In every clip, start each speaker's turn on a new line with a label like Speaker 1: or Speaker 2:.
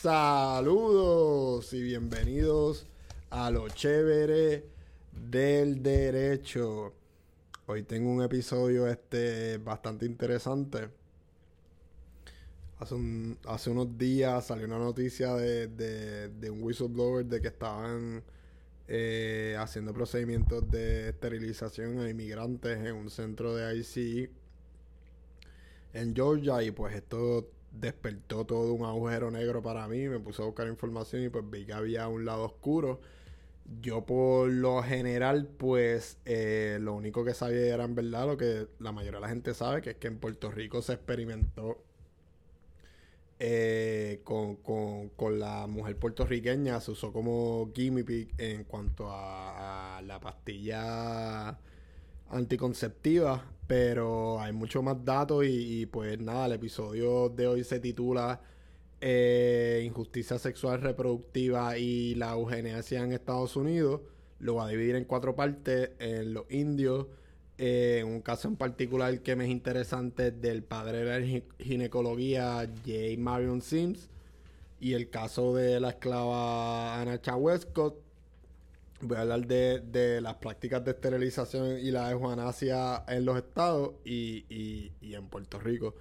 Speaker 1: Saludos y bienvenidos a lo chévere del derecho. Hoy tengo un episodio este bastante interesante. Hace, hace unos días salió una noticia de, un whistleblower de que estaban eh, haciendo procedimientos de esterilización a inmigrantes en un centro de ICE en Georgia y pues esto despertó todo un agujero negro para mí, me puse a buscar información y pues vi que había un lado oscuro. Yo por lo general pues eh, lo único que sabía era en verdad lo que la mayoría de la gente sabe, que es que en Puerto Rico se experimentó eh, con, con, la mujer puertorriqueña, se usó como gimme en cuanto a la pastilla anticonceptiva, pero hay mucho más datos y, pues nada, el episodio de hoy se titula eh, Injusticia Sexual Reproductiva y la eugenesia en Estados Unidos. Lo va a dividir en cuatro partes, en los indios, eh, un caso en particular que me es interesante del padre de la ginecología J. Marion Sims y el caso de la esclava Anna Westcott Voy a hablar de, las prácticas de esterilización y la eutanasia en los estados y, en Puerto Rico.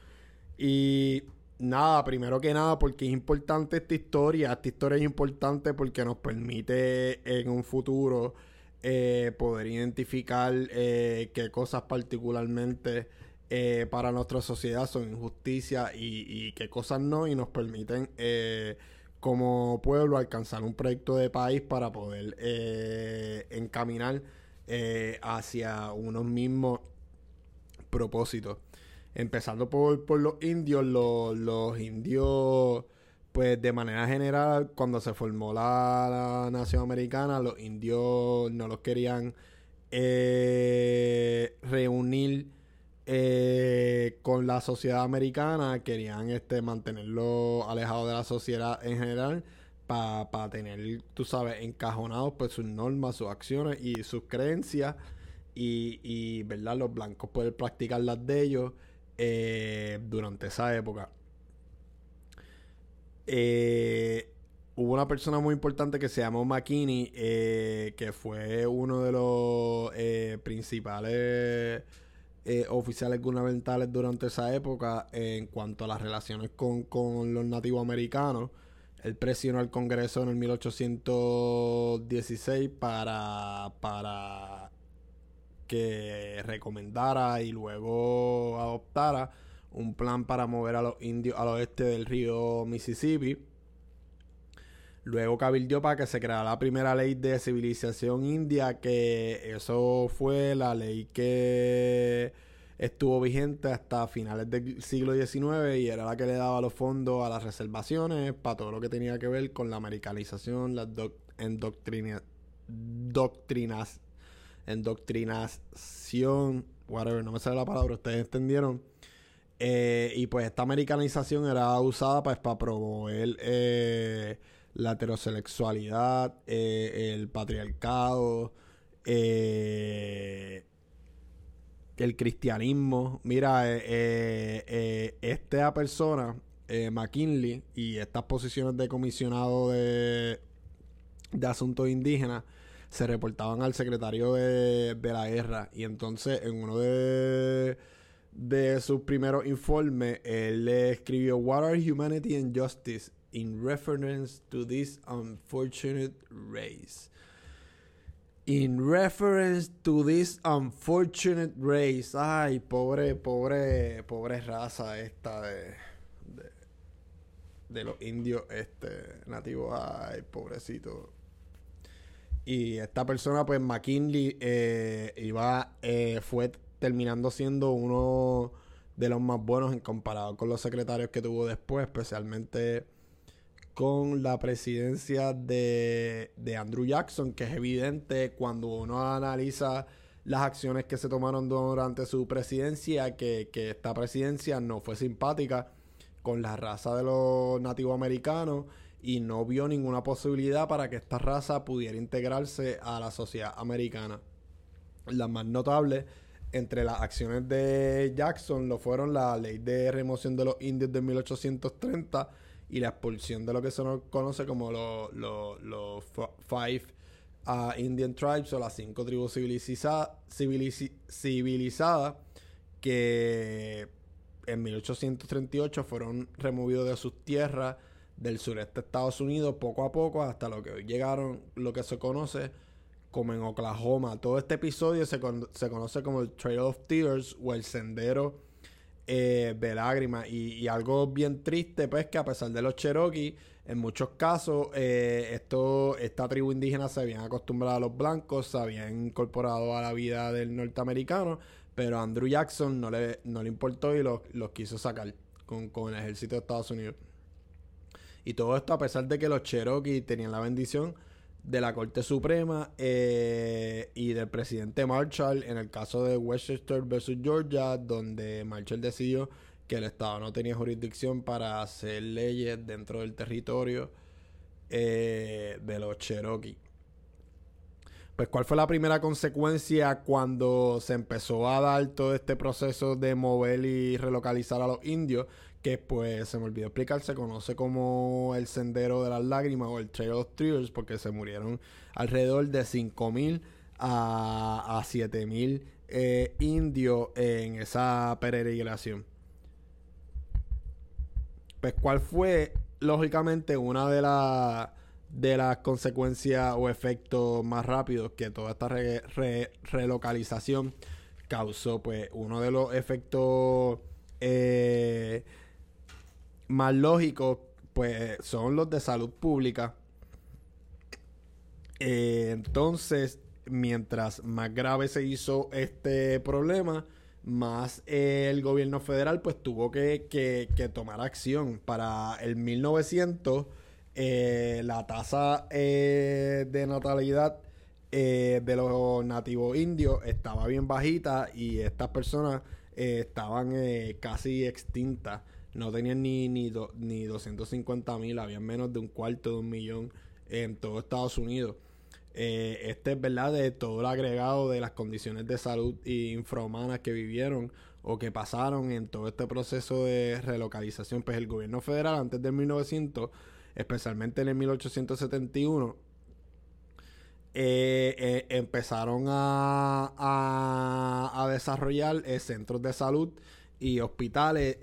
Speaker 1: Y nada, primero que nada, porque es importante esta historia. Esta historia es importante porque nos permite en un futuro eh, poder identificar eh, qué cosas particularmente eh, para nuestra sociedad son injusticia y, y, qué cosas no, y nos permiten como pueblo alcanzar un proyecto de país para poder eh, encaminar eh, hacia unos mismos propósitos. Empezando por, los indios, los, indios, pues de manera general, cuando se formó la, nación americana, los indios no los querían eh, reunir eh, con la sociedad americana querían este mantenerlo alejado de la sociedad en general para tener, tú sabes, encajonados pues sus normas, sus acciones y sus creencias y, y ¿verdad? Los blancos poder practicar las de ellos eh, durante esa época. Eh, hubo una persona muy importante que se llamó McKinney, que fue uno de los principales eh, oficiales gubernamentales durante esa época en cuanto a las relaciones con, los nativos americanos. Él presionó al Congreso en el 1816 para, para que recomendara y luego adoptara un plan para mover a los indios al oeste del río Mississippi. Luego cabildió para que se creara la primera ley de civilización india, que eso fue la ley que estuvo vigente hasta finales del siglo XIX y era la que le daba los fondos a las reservaciones para todo lo que tenía que ver con la americanización, la endoctrina, doctrinas, endoctrinación, whatever, no me sale la palabra, ustedes entendieron. Eh, y pues esta americanización era usada pues, para promover eh, la heterosexualidad, eh, el patriarcado, el cristianismo. Mira, esta persona, McKinley, y estas posiciones de comisionado de, de asuntos indígenas se reportaban al secretario de, de la guerra. Y entonces, en uno de de sus primeros informes, él le escribió What are humanity and justice in reference to this unfortunate race. In reference to this unfortunate race. Ay, pobre, pobre, pobre raza esta de, de, los indios este, nativos. Ay, pobrecito. Y esta persona, pues McKinley, eh, iba, eh, fue terminando siendo uno de los más buenos en comparado con los secretarios que tuvo después, especialmente con la presidencia de, Andrew Jackson, que es evidente cuando uno analiza las acciones que se tomaron durante su presidencia, que, esta presidencia no fue simpática con la raza de los nativos americanos y no vio ninguna posibilidad para que esta raza pudiera integrarse a la sociedad americana. Las más notables entre las acciones de Jackson lo fueron la ley de remoción de los indios de 1830 y la expulsión de lo que se conoce como los los Five uh, Indian Tribes o las cinco tribus civilizadas que en 1838 fueron removidos de sus tierras del sureste de Estados Unidos poco a poco hasta lo que hoy llegaron, lo que se conoce como en Oklahoma. Todo este episodio se, se conoce como el Trail of Tears o el Sendero eh, de Lágrimas. Y, algo bien triste, pues, que a pesar de los Cherokee, en muchos casos, eh, esto, esta tribu indígena se habían acostumbrado a los blancos, se habían incorporado a la vida del norteamericano, pero Andrew Jackson no le, no le importó y los, quiso sacar con, con el ejército de Estados Unidos. Y todo esto a pesar de que los Cherokee tenían la bendición de la Corte Suprema eh, y del presidente Marshall en el caso de Westchester versus Georgia, donde Marshall decidió que el Estado no tenía jurisdicción para hacer leyes dentro del territorio eh, de los Cherokee. Pues, ¿cuál fue la primera consecuencia cuando se empezó a dar todo este proceso de mover y relocalizar a los indios? Que pues se me olvidó explicar, se conoce como el Sendero de las Lágrimas o el Trail of Tears, porque se murieron alrededor de 5.000 a, a 7.000 eh, indios en esa peregrinación. Pues, ¿cuál fue, lógicamente, una de las de las consecuencias o efectos más rápidos que toda esta relocalización causó, pues uno de los efectos eh, más lógicos, pues son los de salud pública. Eh, entonces, mientras más grave se hizo este problema, más el gobierno federal pues tuvo que, que, tomar acción. Para el 1900 eh, la tasa eh, de natalidad eh, de los nativos indios estaba bien bajita y estas personas estaban casi extintas. No tenían ni, ni, ni 250 mil, habían menos de un cuarto de un millón en todo Estados Unidos. este es verdad de todo el agregado de las condiciones de salud infrahumanas que vivieron o que pasaron en todo este proceso de relocalización. Pues el gobierno federal antes del 1900 especialmente en el 1871, eh, eh, empezaron a, a, desarrollar eh, centros de salud y hospitales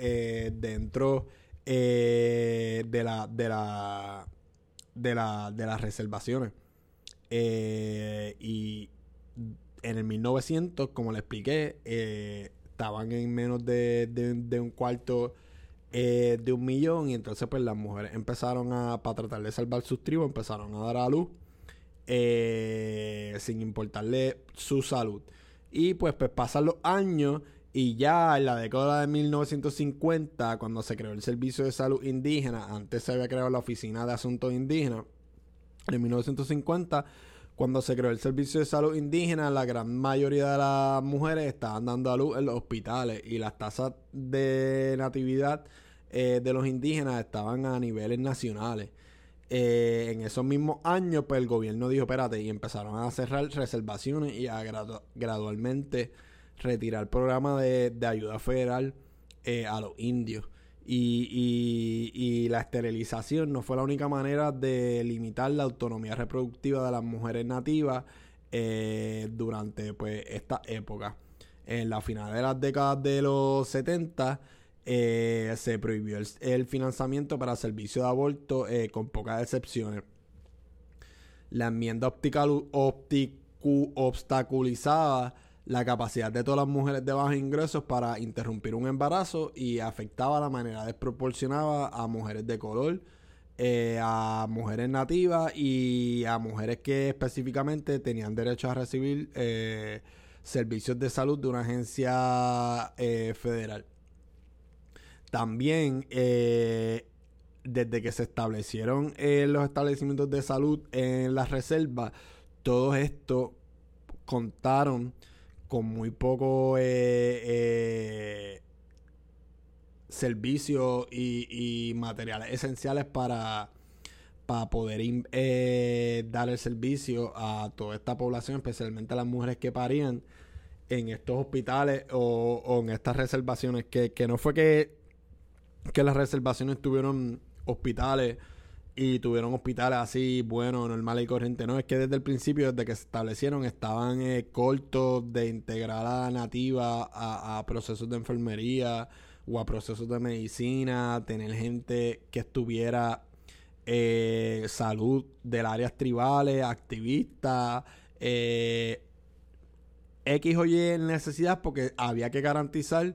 Speaker 1: dentro de la de la de la de las reservaciones y en el 1900 como le expliqué estaban en menos de, de un cuarto eh, de un millón y entonces pues las mujeres empezaron a, para tratar de salvar sus tribus, empezaron a dar a luz eh, sin importarle su salud. Y pues, pues pasan los años y ya en la década de 1950, cuando se creó el Servicio de Salud Indígena, antes se había creado la Oficina de Asuntos Indígenas, en 1950 cuando se creó el servicio de salud indígena, la gran mayoría de las mujeres estaban dando a luz en los hospitales y las tasas de natividad eh, de los indígenas estaban a niveles nacionales. Eh, en esos mismos años, pues el gobierno dijo, espérate, y empezaron a cerrar reservaciones y a gradualmente retirar el programa de, ayuda federal eh, a los indios. Y, y, la esterilización no fue la única manera de limitar la autonomía reproductiva de las mujeres nativas durante pues esta época. En la final de las décadas de los 70 eh, se prohibió el, financiamiento para servicios de aborto eh, con pocas excepciones. La enmienda obstaculizaba la capacidad de todas las mujeres de bajos ingresos para interrumpir un embarazo y afectaba la manera desproporcionada a mujeres de color, eh, a mujeres nativas y a mujeres que específicamente tenían derecho a recibir servicios de salud de una agencia federal. También, eh, desde que se establecieron eh, los establecimientos de salud en las reservas, todo esto contaron con muy poco eh, servicios y, materiales esenciales para, para poder dar el servicio a toda esta población, especialmente a las mujeres que parían en estos hospitales o, en estas reservaciones, que, que no fue que que las reservaciones tuvieron hospitales y tuvieron hospitales así, bueno, normal y corriente. No, es que desde el principio, desde que se establecieron, estaban eh, cortos de integrar a nativa a, procesos de enfermería o a procesos de medicina, tener gente que estuviera eh, salud del áreas tribales, activistas, eh, X o Y necesidad porque había que garantizar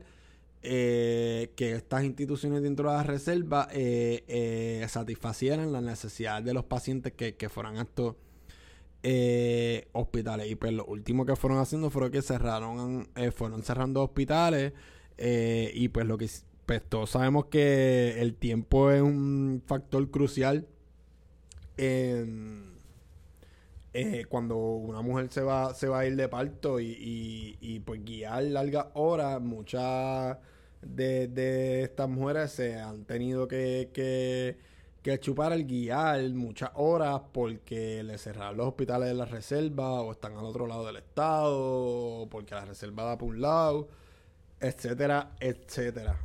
Speaker 1: eh, que estas instituciones dentro de la reserva eh, eh, satisfacieran las necesidades de los pacientes que, fueran a estos hospitales. Y pues lo último que fueron haciendo fue que cerraron, fueron cerrando hospitales y pues lo que pues todos sabemos que el tiempo es un factor crucial cuando una mujer se va, se va a ir de parto y, y, pues guiar largas horas, muchas de, estas mujeres se han tenido que, que, chupar el guiar muchas horas porque le cerraron los hospitales de la reserva o están al otro lado del estado o porque la reserva da por un lado, etcétera, etcétera.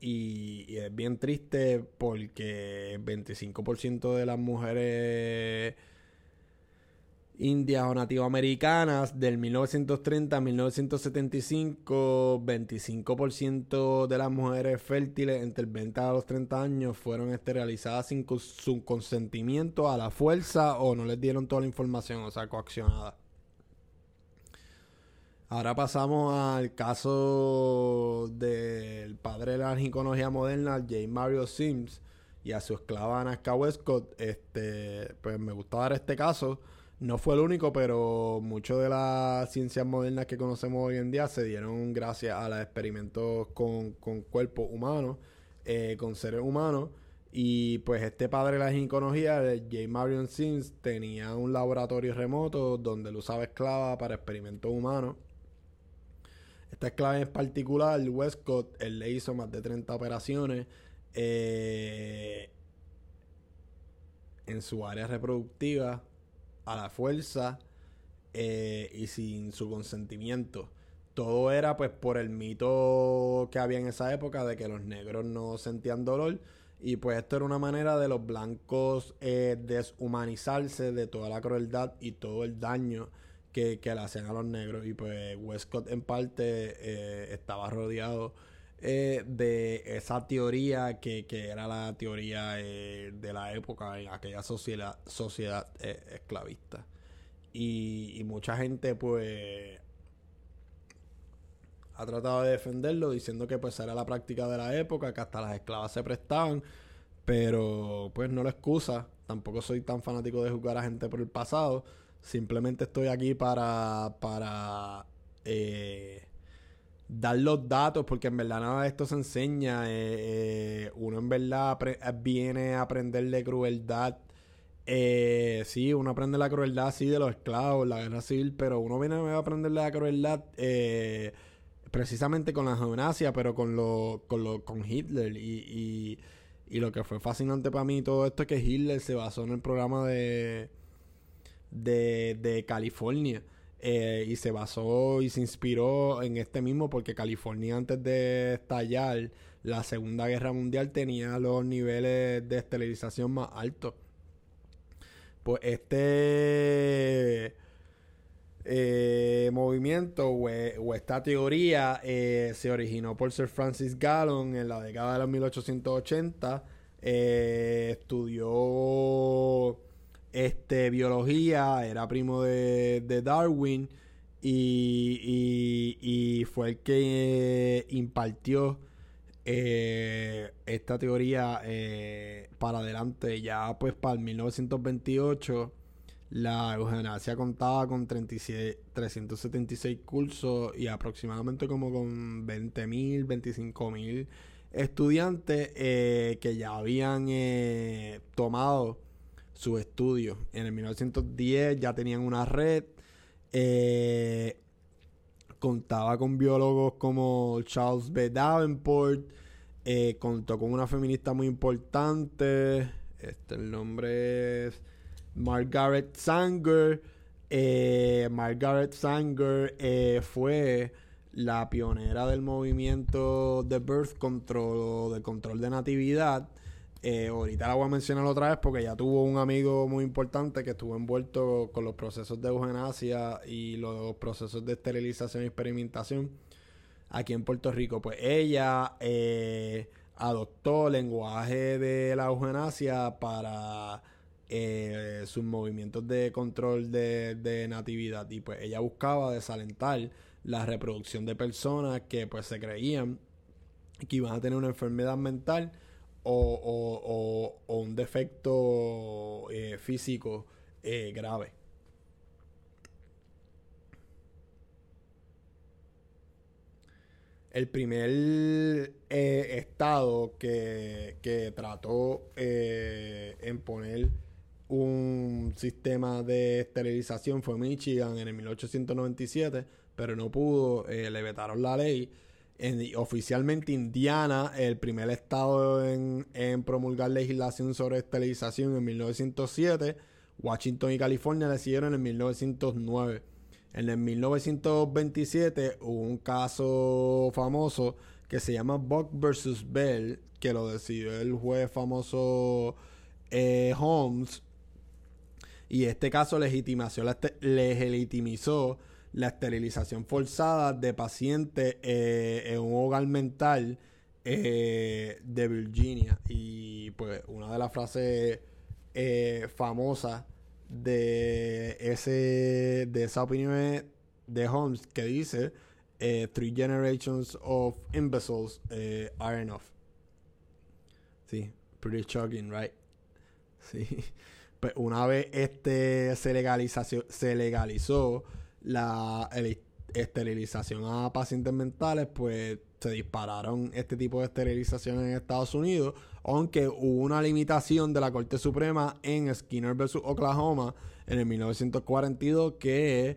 Speaker 1: Y, y es bien triste porque el 25% de las mujeres indias o nativoamericanas del 1930 a 1975, 25% de las mujeres fértiles entre el 20 a los 30 años fueron esterilizadas sin su consentimiento a la fuerza o no les dieron toda la información, o sea, coaccionada. Ahora pasamos al caso del padre de la ginecología moderna, J. Mario Sims, y a su esclava Anaska Westcott. Este, pues me gusta dar este caso no fue el único, pero mucho de las ciencias modernas que conocemos hoy en día se dieron gracias a los experimentos con, con cuerpos humanos, eh, con seres humanos. Y pues este padre de la ginecología, J. Marion Sims, tenía un laboratorio remoto donde él usaba esclava para experimentos humanos. Esta esclava en particular, Westcott, él le hizo más de 30 operaciones eh, en su área reproductiva a la fuerza eh, y sin su consentimiento. Todo era pues por el mito que había en esa época de que los negros no sentían dolor y pues esto era una manera de los blancos eh, deshumanizarse de toda la crueldad y todo el daño que, le hacían a los negros y pues Westcott en parte eh, estaba rodeado de esa teoría que, era la teoría de la época en aquella sociedad, sociedad esclavista. Y, mucha gente pues ha tratado de defenderlo diciendo que pues era la práctica de la época, que hasta las esclavas se prestaban, pero pues no lo excusa. Tampoco soy tan fanático de juzgar a gente por el pasado. Simplemente estoy aquí para, para eh, dar los datos, porque en verdad nada de esto se enseña. Eh, eh, uno en verdad viene a aprender de crueldad. Eh, sí, uno aprende la crueldad, sí, de los esclavos, la guerra civil, pero uno viene a aprender la crueldad eh, precisamente con la gimnasia, pero con lo, con lo, con Hitler. Y, y, lo que fue fascinante para mí todo esto es que Hitler se basó en el programa de, de, de California. Eh, y se basó y se inspiró en este mismo porque California antes de estallar la Segunda Guerra Mundial tenía los niveles de esterilización más altos. Pues este eh, movimiento o, esta teoría eh, se originó por Sir Francis Gallon en la década de los 1880. estudió este, biología, era primo de, Darwin y, fue el que impartió eh, esta teoría eh, para adelante. Ya pues para el 1928 la euganasia contaba con 376 cursos y aproximadamente como con 20.000, 25.000 estudiantes eh, que ya habían tomado su estudio. En el 1910 ya tenían una red. Eh, contaba con biólogos como Charles B. Davenport. Eh, contó con una feminista muy importante. Este, el nombre es Margaret Sanger. Eh, Margaret Sanger fue la pionera del movimiento de birth control, de control de natividad Eh, ahorita la voy a mencionar otra vez porque ya tuvo un amigo muy importante que estuvo envuelto con los procesos de euganasia y los procesos de esterilización y experimentación aquí en Puerto Rico. Pues ella eh, adoptó lenguaje de la euganasia para eh, sus movimientos de control de, de, natividad y pues ella buscaba desalentar la reproducción de personas que pues se creían que iban a tener una enfermedad mental o, un defecto eh, físico eh, grave. El primer eh, estado que, trató en poner un sistema de esterilización fue Michigan en el 1897, pero no pudo, le vetaron la ley oficialmente Indiana, el primer estado en, promulgar legislación sobre esterilización en 1907. Washington y California le siguieron en 1909. En el 1927 hubo un caso famoso que se llama Buck versus Bell, que lo decidió el juez famoso eh, Holmes. Y este caso legitimizó legitimizó la esterilización forzada de pacientes eh, en un hogar mental eh, de Virginia. Y pues una de las frases eh, famosas de ese de esa opinión de Holmes que dice three generations of imbeciles are enough. Sí, pretty shocking, right? Sí. Pues una vez este se legalización se legalizó la esterilización a pacientes mentales, pues se dispararon este tipo de esterilización en Estados Unidos, aunque hubo una limitación de la Corte Suprema en Skinner vs. Oklahoma en el 1942 que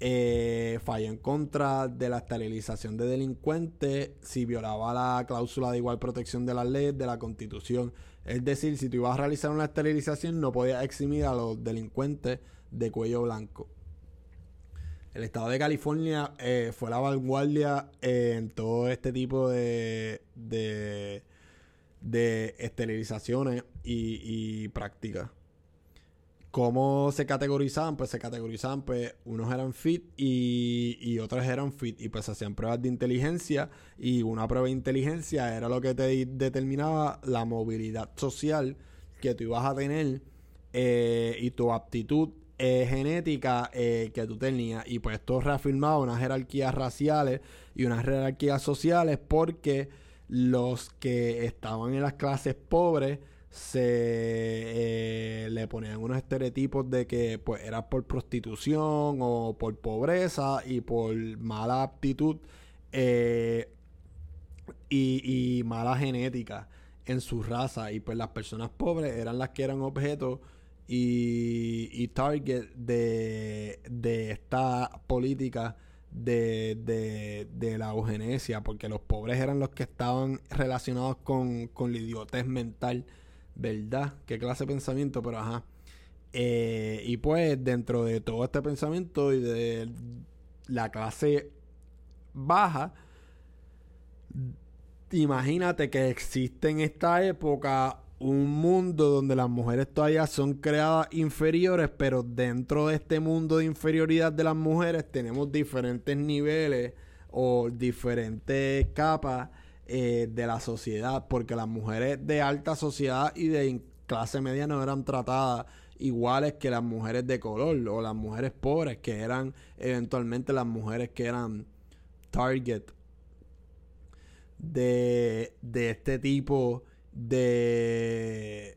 Speaker 1: eh, falló en contra de la esterilización de delincuentes si violaba la cláusula de igual protección de la ley de la Constitución. Es decir, si tú ibas a realizar una esterilización no podías eximir a los delincuentes de cuello blanco. El estado de California eh, fue la vanguardia en todo este tipo de, de, esterilizaciones y, prácticas. ¿Cómo se categorizaban? Pues se categorizaban, pues unos eran fit y, y otros eran fit. Y pues hacían pruebas de inteligencia y una prueba de inteligencia era lo que te determinaba la movilidad social que tú ibas a tener eh, y tu aptitud eh, genética eh, que tú tenías. Y pues esto reafirmaba unas jerarquías raciales y unas jerarquías sociales porque los que estaban en las clases pobres se eh, le ponían unos estereotipos de que pues era por prostitución o por pobreza y por mala aptitud y, mala genética en su raza y pues las personas pobres eran las que eran objetos y, target de, esta política de, la eugenesia, porque los pobres eran los que estaban relacionados con, la idiotez mental, ¿verdad? ¿Qué clase de pensamiento? Pero ajá. Eh, y pues dentro de todo este pensamiento y de la clase baja, imagínate que existe en esta época un mundo donde las mujeres todavía son creadas inferiores, pero dentro de este mundo de inferioridad de las mujeres tenemos diferentes niveles o diferentes capas eh, de la sociedad, porque las mujeres de alta sociedad y de clase media no eran tratadas iguales que las mujeres de color o las mujeres pobres, que eran eventualmente las mujeres que eran target de, de este tipo de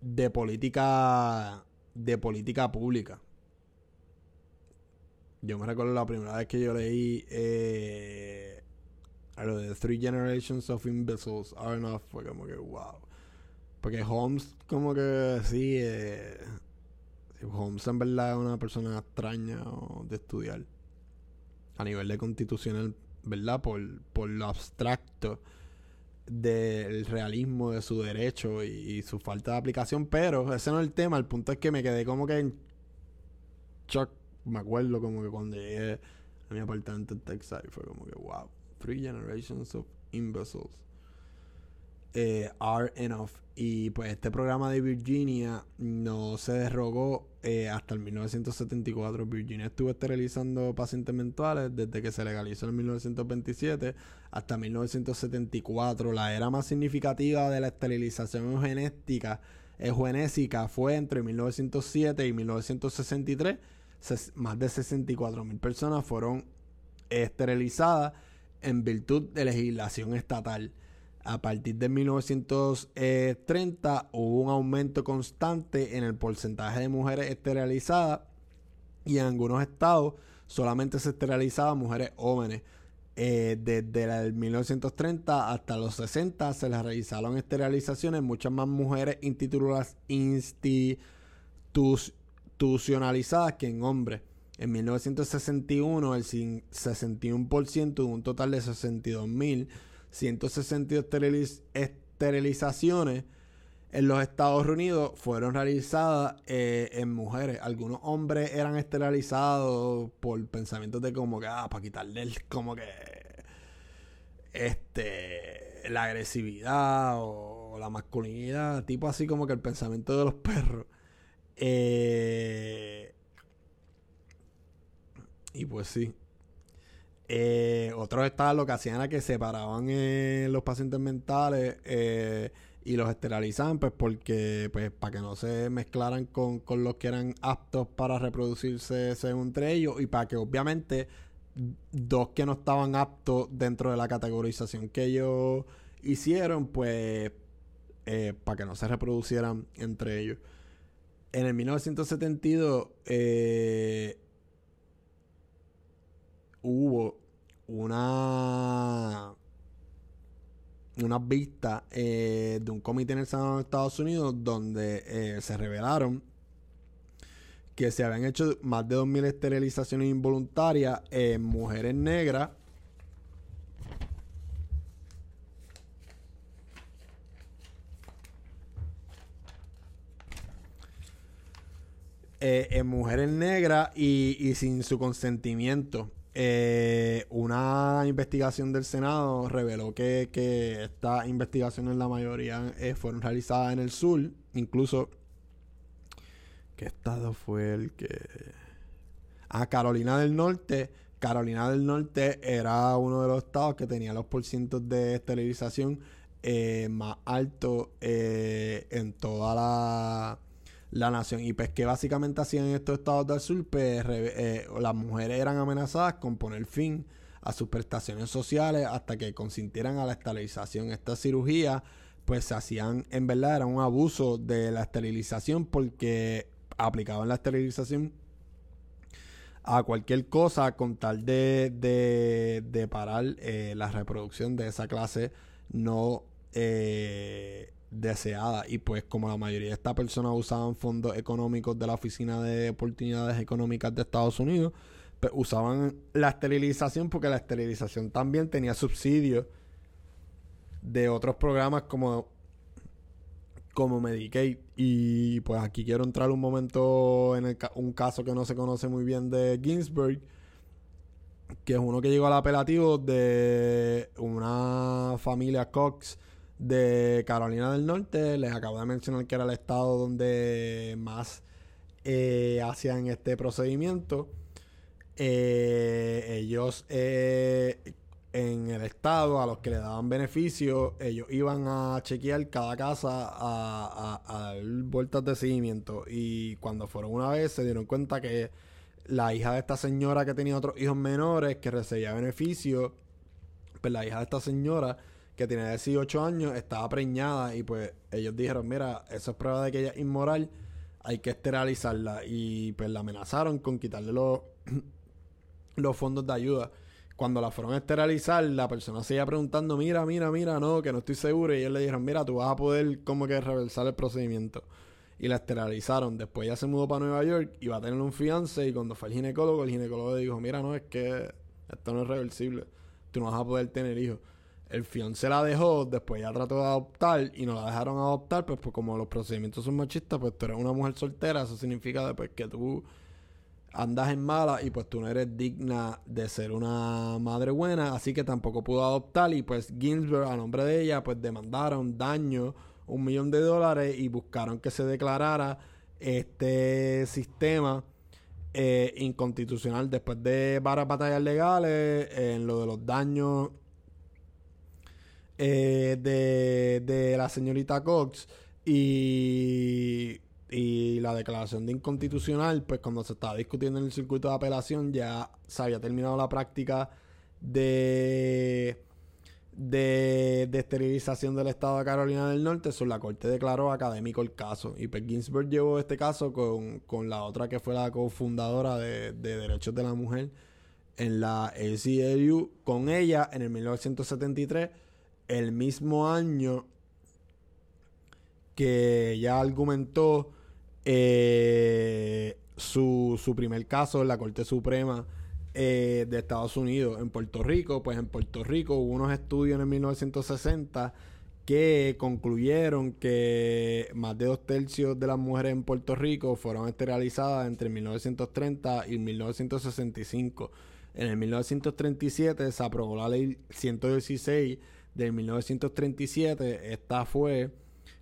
Speaker 1: de política de política pública. Yo me recuerdo la primera vez que yo leí eh, lo de Three Generations of Imbeciles are enough fue como que wow. Porque Holmes como que sí, eh, Holmes en verdad es una persona extraña de estudiar a nivel de constitucional, ¿verdad? Por, por lo abstracto del realismo de su derecho y, su falta de aplicación, pero ese no es el tema, el punto es que me quedé como que en shock, me acuerdo como que cuando llegué a mi apartamento en Texas fue como que wow, three generations of imbeciles eh, are enough. Y pues este programa de Virginia no se derogó eh, hasta el 1974. Virginia estuvo esterilizando pacientes mentuales desde que se legalizó en 1927 hasta 1974. La era más significativa de la esterilización eugenética, eugenésica fue entre 1907 y 1963. más de 64 mil personas fueron esterilizadas en virtud de legislación estatal. A partir de 1930 hubo un aumento constante en el porcentaje de mujeres esterilizadas y en algunos estados solamente se esterilizaban mujeres jóvenes. Eh, desde el 1930 hasta los 60 se les realizaron esterilizaciones, muchas más mujeres institucionalizadas que en hombres. En 1961 el 61% de un total de 62 mil 162 esterilizaciones en los Estados Unidos fueron realizadas eh, en mujeres. Algunos hombres eran esterilizados por pensamientos de como que, ah, para quitarle como que, este, la agresividad o la masculinidad, tipo así como que el pensamiento de los perros. Eh, y pues sí, eh, otros estados lo que hacían era que separaban eh, los pacientes mentales eh, y los esterilizaban, pues porque, pues, para que no se mezclaran con, con los que eran aptos para reproducirse entre ellos y para que obviamente dos que no estaban aptos dentro de la categorización que ellos hicieron, pues, eh, para que no se reproducieran entre ellos. En el 1972 hubo una una vista eh, de un comité en el Senado de Estados Unidos donde eh, se revelaron que se habían hecho más de 2.000 esterilizaciones involuntarias en mujeres negras eh, en mujeres negras y, y sin su consentimiento. Eh, una investigación del Senado reveló que, que estas investigaciones la mayoría eh, fueron realizadas en el sur, incluso ¿qué estado fue el que? Ah, Carolina del Norte. Carolina del Norte era uno de los estados que tenía los porcientos de esterilización eh, más altos en toda la la nación. Y pues que básicamente hacían estos estados del sur, pues eh, las mujeres eran amenazadas con poner fin a sus prestaciones sociales hasta que consintieran a la esterilización. Esta cirugía pues se hacían, en verdad era un abuso de la esterilización porque aplicaban la esterilización a cualquier cosa con tal de, de, de parar eh, la reproducción de esa clase no eh, deseada. Y pues como la mayoría de estas personas usaban fondos económicos de la Oficina de Oportunidades Económicas de Estados Unidos, pues usaban la esterilización porque la esterilización también tenía subsidios de otros programas como como Medicaid. Y pues aquí quiero entrar un momento en un caso que no se conoce muy bien de Ginsburg que es uno que llegó al apelativo de una familia Cox de Carolina del Norte. Les acabo de mencionar que era el estado donde más eh, hacían este procedimiento. Eh, ellos eh, en el estado a los que le daban beneficio, ellos iban a chequear cada casa a, a, dar vueltas de seguimiento. Y cuando fueron una vez se dieron cuenta que la hija de esta señora que tenía otros hijos menores que recibía beneficio, pues la hija de esta señora que tiene 18 años, estaba preñada y pues ellos dijeron, mira, eso es prueba de que ella es inmoral, hay que esterilizarla y pues la amenazaron con quitarle los, los fondos de ayuda. Cuando la fueron a esterilizar, la persona seguía preguntando, mira, mira, mira, no, que no estoy seguro. Y ellos le dijeron, mira, tú vas a poder como que reversar el procedimiento. Y la esterilizaron. Después ella se mudó para Nueva York y va a tener un fiance. Y cuando fue el ginecólogo, el ginecólogo le dijo, mira, no, es que esto no es reversible. Tú no vas a poder tener hijos el fion se la dejó, después ya trató de adoptar y no la dejaron adoptar, pues, pues como los procedimientos son machistas, pues tú eres una mujer soltera, eso significa después que tú andas en mala y pues tú no eres digna de ser una madre buena, así que tampoco pudo adoptar y pues Ginsburg a nombre de ella pues demandaron daño un millón de dólares y buscaron que se declarara este sistema eh, inconstitucional después de varias batallas legales en lo de los daños eh, de, de la señorita Cox y y la declaración de inconstitucional, pues cuando se estaba discutiendo en el circuito de apelación, ya se había terminado la práctica de, de, esterilización del estado de Carolina del Norte. Eso la corte declaró académico el caso. Y pues Ginsburg llevó este caso con, la otra que fue la cofundadora de, de Derechos de la Mujer en la ACLU. Con ella, en el 1973, el mismo año que ya argumentó eh, su, su, primer caso en la Corte Suprema eh, de Estados Unidos en Puerto Rico. Pues en Puerto Rico hubo unos estudios en el 1960 que concluyeron que más de dos tercios de las mujeres en Puerto Rico fueron esterilizadas entre 1930 y 1965. En el 1937 se aprobó la ley 116 del 1937. Esta fue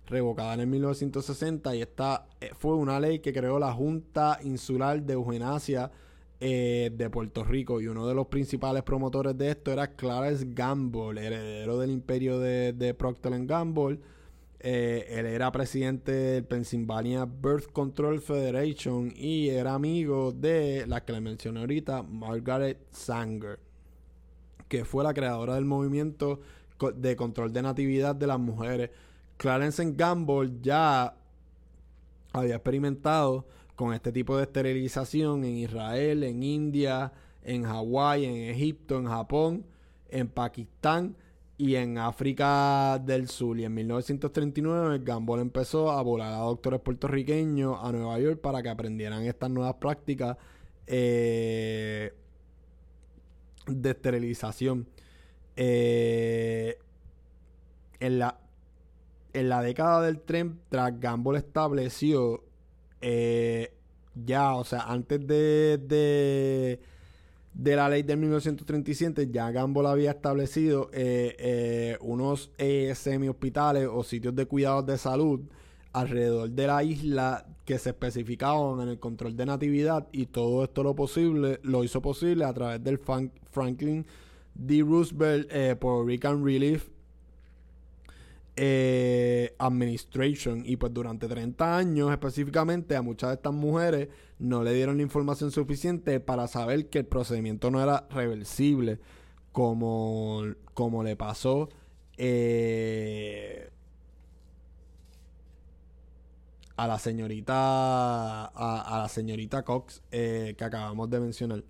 Speaker 1: revocada en el 1960 y esta eh, fue una ley que creó la Junta Insular de Eugenasia eh, de Puerto Rico y uno de los principales promotores de esto era Clarence Gamble, heredero del imperio de, Procter Gamble. Eh, él era presidente del Pennsylvania Birth Control Federation y era amigo de la que le mencioné ahorita, Margaret Sanger, que fue la creadora del movimiento de control de natividad de las mujeres. Clarence Gamble ya había experimentado con este tipo de esterilización en Israel, en India, en Hawái, en Egipto, en Japón, en Pakistán y en África del Sur. Y en 1939 Gamble empezó a volar a doctores puertorriqueños a Nueva York para que aprendieran estas nuevas prácticas eh, de esterilización. Eh, en la en la década del tren, tras Gamble estableció eh, ya, o sea, antes de, de, la ley de 1937, ya Gamble había establecido eh, unos semi-hospitales o sitios de cuidados de salud alrededor de la isla que se especificaban en el control de natividad y todo esto lo posible lo hizo posible a través del Franklin D. Roosevelt Puerto Rican Relief eh, administration y pues durante 30 años específicamente a muchas de estas mujeres no le dieron la información suficiente para saber que el procedimiento no era reversible como, como le pasó eh, a la señorita a, la señorita Cox eh, que acabamos de mencionar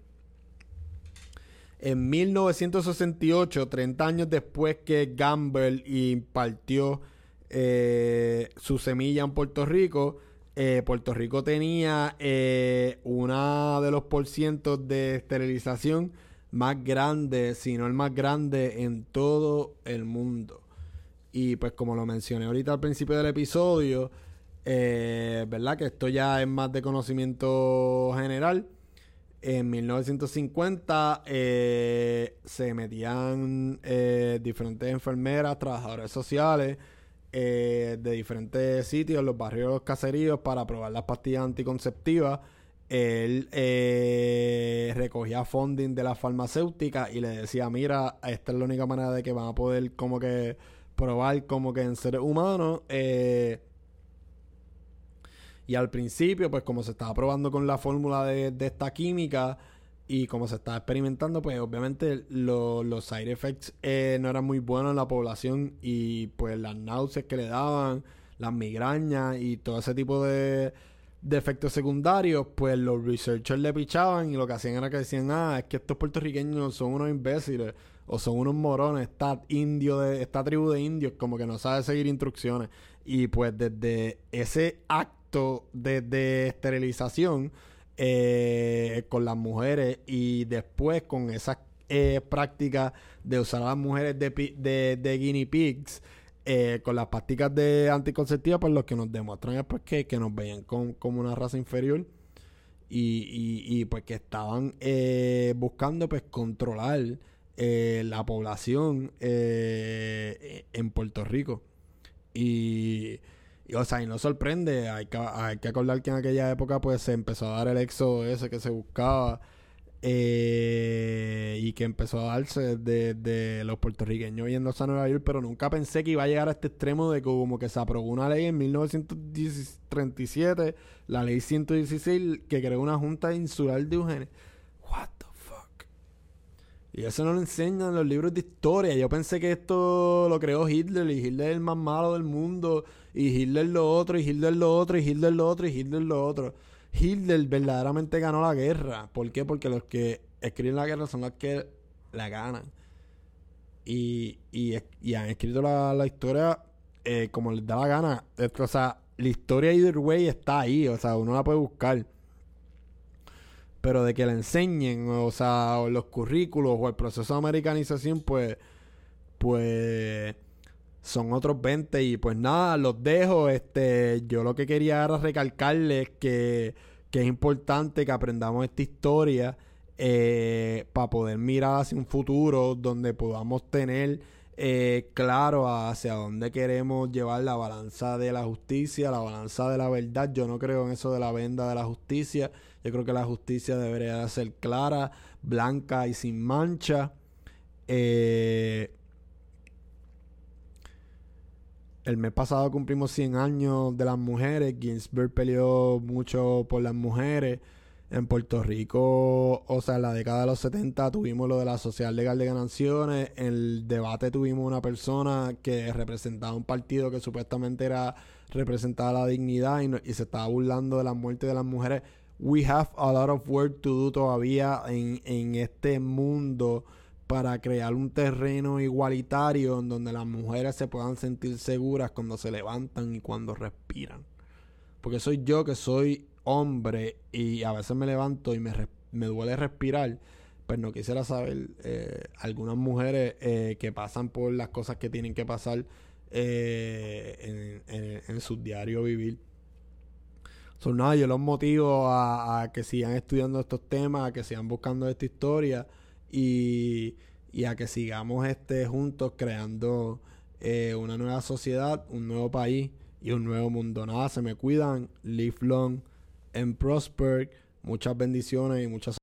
Speaker 1: en 1968, 30 años después que Gamble impartió eh, su semilla en Puerto Rico, eh, Puerto Rico tenía eh, una de los porcientos de esterilización más grande, si no el más grande en todo el mundo. Y pues como lo mencioné ahorita al principio del episodio, ¿verdad? Que esto ya es más de conocimiento general. En 1950 eh, se metían eh, diferentes enfermeras, trabajadores sociales eh, de diferentes sitios, los barrios, los caseríos, para probar las pastillas anticonceptivas. Él recogía funding de la farmacéutica y le decía, mira, esta es la única manera de que van a poder como que probar como que en seres humanos. Y al principio, pues como se estaba probando con la fórmula de, esta química y como se estaba experimentando, pues obviamente los side effects eh, no eran muy buenos en la población y pues las náuseas que le daban, las migrañas y todo ese tipo de, efectos secundarios, pues los researchers le pichaban y lo que hacían era que decían, ah, es que estos puertorriqueños son unos imbéciles o son unos morones, esta indio de, esta tribu de indios como que no sabe seguir instrucciones. Y pues desde ese acto de, esterilización eh, con las mujeres y después con esas eh, prácticas de usar a las mujeres de, de, guinea pigs eh, con las prácticas de anticonceptiva, pues lo que nos demuestran es pues, que, nos veían como una raza inferior. y, y, pues que estaban eh, buscando pues controlar la población en Puerto Rico. Y, o sea, y no sorprende, hay que, acordar que en aquella época pues se empezó a dar el éxodo ese que se buscaba eh, y que empezó a darse de, los puertorriqueños yéndose a Nueva York, pero nunca pensé que iba a llegar a este extremo de que como que se aprobó una ley en 1937, la ley 116, que creó una junta insular de Eugenia. What? Y eso no lo enseñan en los libros de historia. Yo pensé que esto lo creó Hitler y Hitler es el más malo del mundo y Hitler lo otro y Hitler lo otro y Hitler lo otro y Hitler lo otro. Hitler verdaderamente ganó la guerra. ¿Por qué? Porque los que escriben la guerra son los que la ganan. Y, y, han escrito la, historia eh, como les da la gana. O sea, la historia either way está ahí. O sea, uno la puede buscar. Pero de que la enseñen, o sea, los currículos o el proceso de americanización, pues, pues son otros 20 y pues nada, los dejo. Este, yo lo que quería era recalcarles que, que es importante que aprendamos esta historia eh, para poder mirar hacia un futuro donde podamos tener eh, claro hacia dónde queremos llevar la balanza de la justicia, la balanza de la verdad. Yo no creo en eso de la venda de la justicia. Yo creo que la justicia debería ser clara, blanca y sin mancha. Eh, el mes pasado cumplimos 100 años de las mujeres. Ginsberg peleó mucho por las mujeres. En Puerto Rico, o sea, en la década de los 70 tuvimos lo de la Sociedad Legal de Ganaciones. En el debate tuvimos una persona que representaba un partido que supuestamente era representaba la dignidad y, y se estaba burlando de la muerte de las mujeres. We have a lot of work to do todavía en, en este mundo para crear un terreno igualitario en donde las mujeres se puedan sentir seguras cuando se levantan y cuando respiran. Porque soy yo que soy hombre y a veces me levanto y me, me duele respirar, pues no quisiera saber eh, algunas mujeres eh, que pasan por las cosas que tienen que pasar eh, en, en, su diario vivir. Son nada, yo los motivo a, a que sigan estudiando estos temas, a que sigan buscando esta historia y, a que sigamos este, juntos creando eh, una nueva sociedad, un nuevo país y un nuevo mundo. Nada, se me cuidan. Live long and prosper. Muchas bendiciones y muchas